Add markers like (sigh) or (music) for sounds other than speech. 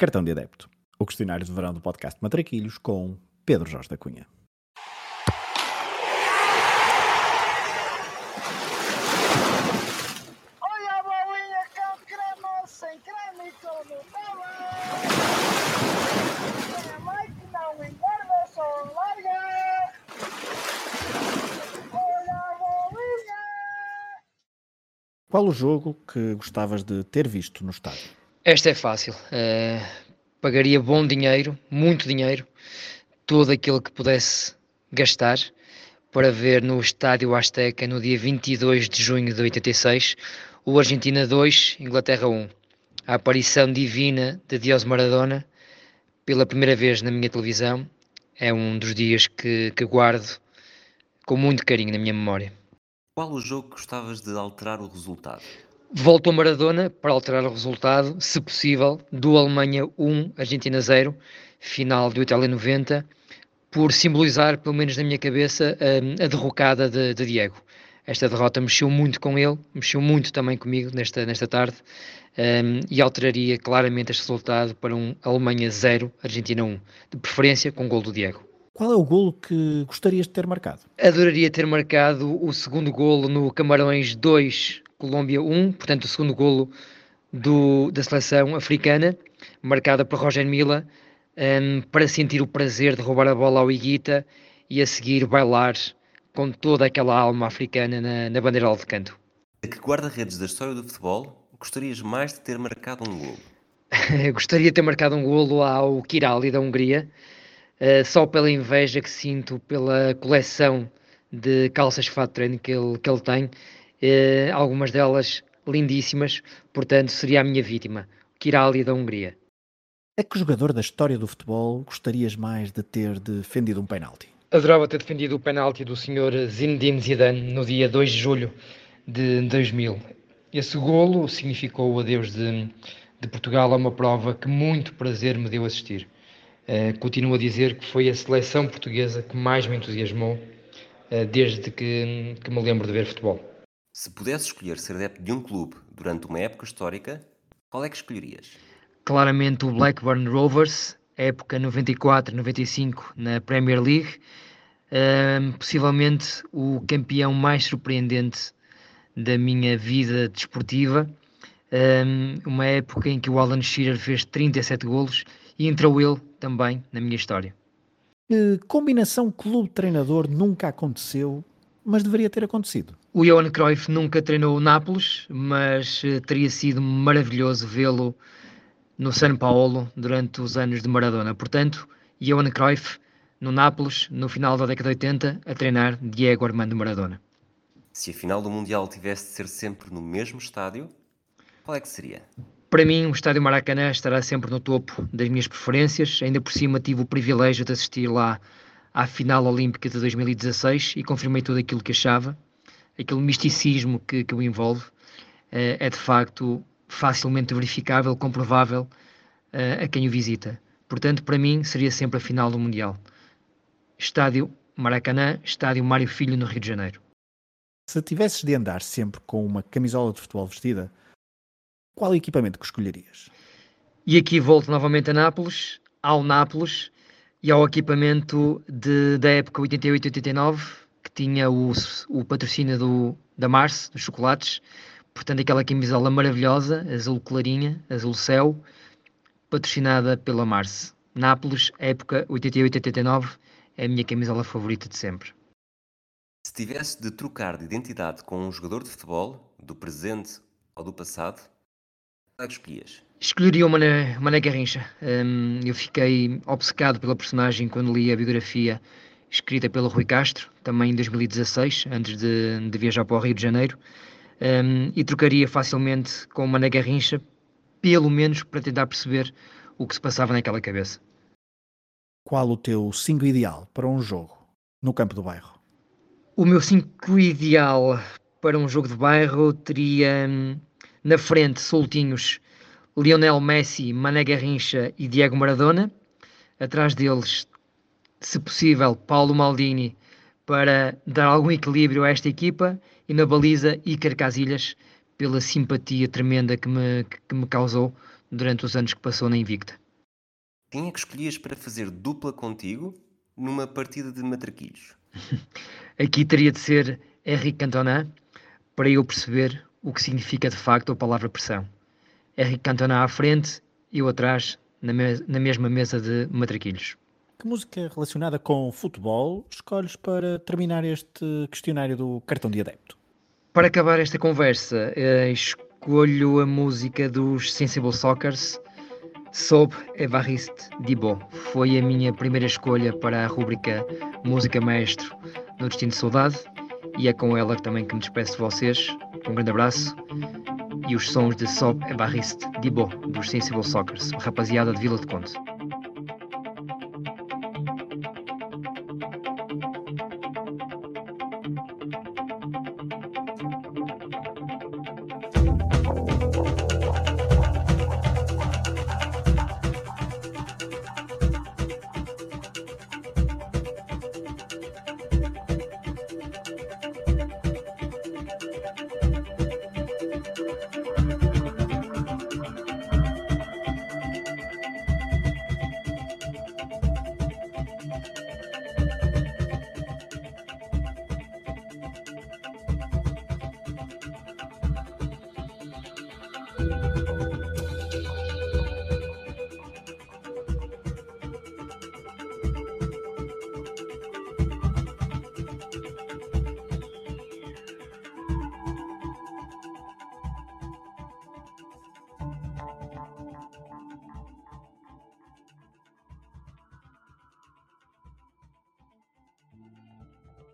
Cartão de Adepto, o questionário de verão do podcast Matraquilhos com Pedro Jorge da Cunha. Olha a bolinha com creme, sem creme e engorda, só larga. Olha a bolinha. Qual o jogo que gostavas de ter visto no estádio? Esta é fácil. Eh, pagaria bom dinheiro, muito dinheiro, todo aquilo que pudesse gastar para ver no Estádio Azteca no dia 22 de junho de 86 o Argentina 2, Inglaterra 1. A aparição divina de Dios Maradona pela primeira vez na minha televisão é um dos dias que, que guardo com muito carinho na minha memória. Qual o jogo que gostavas de alterar o resultado? Voltou Maradona para alterar o resultado, se possível, do Alemanha 1, Argentina 0, final do Itália 90, por simbolizar, pelo menos na minha cabeça, a, a derrocada de, de Diego. Esta derrota mexeu muito com ele, mexeu muito também comigo nesta, nesta tarde um, e alteraria claramente este resultado para um Alemanha 0, Argentina 1, de preferência com o gol do Diego. Qual é o golo que gostarias de ter marcado? Adoraria ter marcado o segundo golo no Camarões 2, Colômbia 1, portanto o segundo golo do, da seleção africana, marcada por Roger Mila, um, para sentir o prazer de roubar a bola ao Iguita e a seguir bailar com toda aquela alma africana na, na bandeira de canto. A que guarda-redes da história do futebol gostarias mais de ter marcado um golo? (laughs) Gostaria de ter marcado um golo ao Kirali da Hungria, uh, só pela inveja que sinto pela coleção de calças de fato treino que ele, que ele tem, uh, algumas delas lindíssimas, portanto seria a minha vítima, Kirali da Hungria. A que jogador da história do futebol gostarias mais de ter defendido um penalti? Adorava ter defendido o penalti do Sr. Zinedine Zidane no dia 2 de julho de 2000. Esse golo significou o adeus de, de Portugal a uma prova que muito prazer me deu assistir. Uh, continuo a dizer que foi a seleção portuguesa que mais me entusiasmou uh, desde que, que me lembro de ver futebol. Se pudesse escolher ser adepto de um clube durante uma época histórica, qual é que escolherias? Claramente o Blackburn Rovers, época 94-95 na Premier League, uh, possivelmente o campeão mais surpreendente da minha vida desportiva, um, uma época em que o Alan Shearer fez 37 golos e entrou ele também na minha história. Que combinação clube-treinador nunca aconteceu, mas deveria ter acontecido? O Johan Cruyff nunca treinou o Nápoles, mas uh, teria sido maravilhoso vê-lo no São Paulo durante os anos de Maradona. Portanto, Johan Cruyff no Nápoles, no final da década de 80, a treinar Diego Armando Maradona. Se a final do Mundial tivesse de ser sempre no mesmo estádio, qual é que seria? Para mim, o Estádio Maracanã estará sempre no topo das minhas preferências. Ainda por cima, tive o privilégio de assistir lá à final olímpica de 2016 e confirmei tudo aquilo que achava. Aquele misticismo que, que o envolve é, é de facto facilmente verificável, comprovável uh, a quem o visita. Portanto, para mim, seria sempre a final do Mundial. Estádio Maracanã, Estádio Mário Filho, no Rio de Janeiro. Se tivesses de andar sempre com uma camisola de futebol vestida, qual equipamento que escolherias? E aqui volto novamente a Nápoles, ao Nápoles e ao equipamento de, da época 88-89, que tinha o, o patrocínio do, da Mars, dos chocolates, portanto aquela camisola maravilhosa, azul clarinha, azul céu, patrocinada pela Mars. Nápoles, época 88-89, é a minha camisola favorita de sempre. Se tivesse de trocar de identidade com um jogador de futebol, do presente ou do passado, que escolhias? Escolheria o Mané, Mané Garrincha. Um, eu fiquei obcecado pela personagem quando li a biografia escrita pelo Rui Castro, também em 2016, antes de, de viajar para o Rio de Janeiro, um, e trocaria facilmente com o Mané Garrincha, pelo menos para tentar perceber o que se passava naquela cabeça. Qual o teu 5 ideal para um jogo no campo do bairro? O meu 5 ideal para um jogo de bairro teria hum, na frente soltinhos Lionel Messi, Mané Garrincha e Diego Maradona. Atrás deles, se possível, Paulo Maldini para dar algum equilíbrio a esta equipa e na baliza Iker Casilhas pela simpatia tremenda que me, que me causou durante os anos que passou na Invicta. quem é que escolhias para fazer dupla contigo numa partida de matraquilhos? (laughs) Aqui teria de ser Henrique Cantona para eu perceber o que significa de facto a palavra pressão. Henrique Cantona à frente, eu atrás, na, me na mesma mesa de matraquilhos. Que música relacionada com futebol escolhes para terminar este questionário do cartão de adepto? Para acabar esta conversa, eh, escolho a música dos Sensible Soccers, Sob Evariste Dibo. Foi a minha primeira escolha para a rúbrica Música Maestro no Destino de Saudade e é com ela também que me despeço de vocês. Um grande abraço e os sons de Sob Evariste Dibo dos Sensible Soccers, rapaziada de Vila de Conde.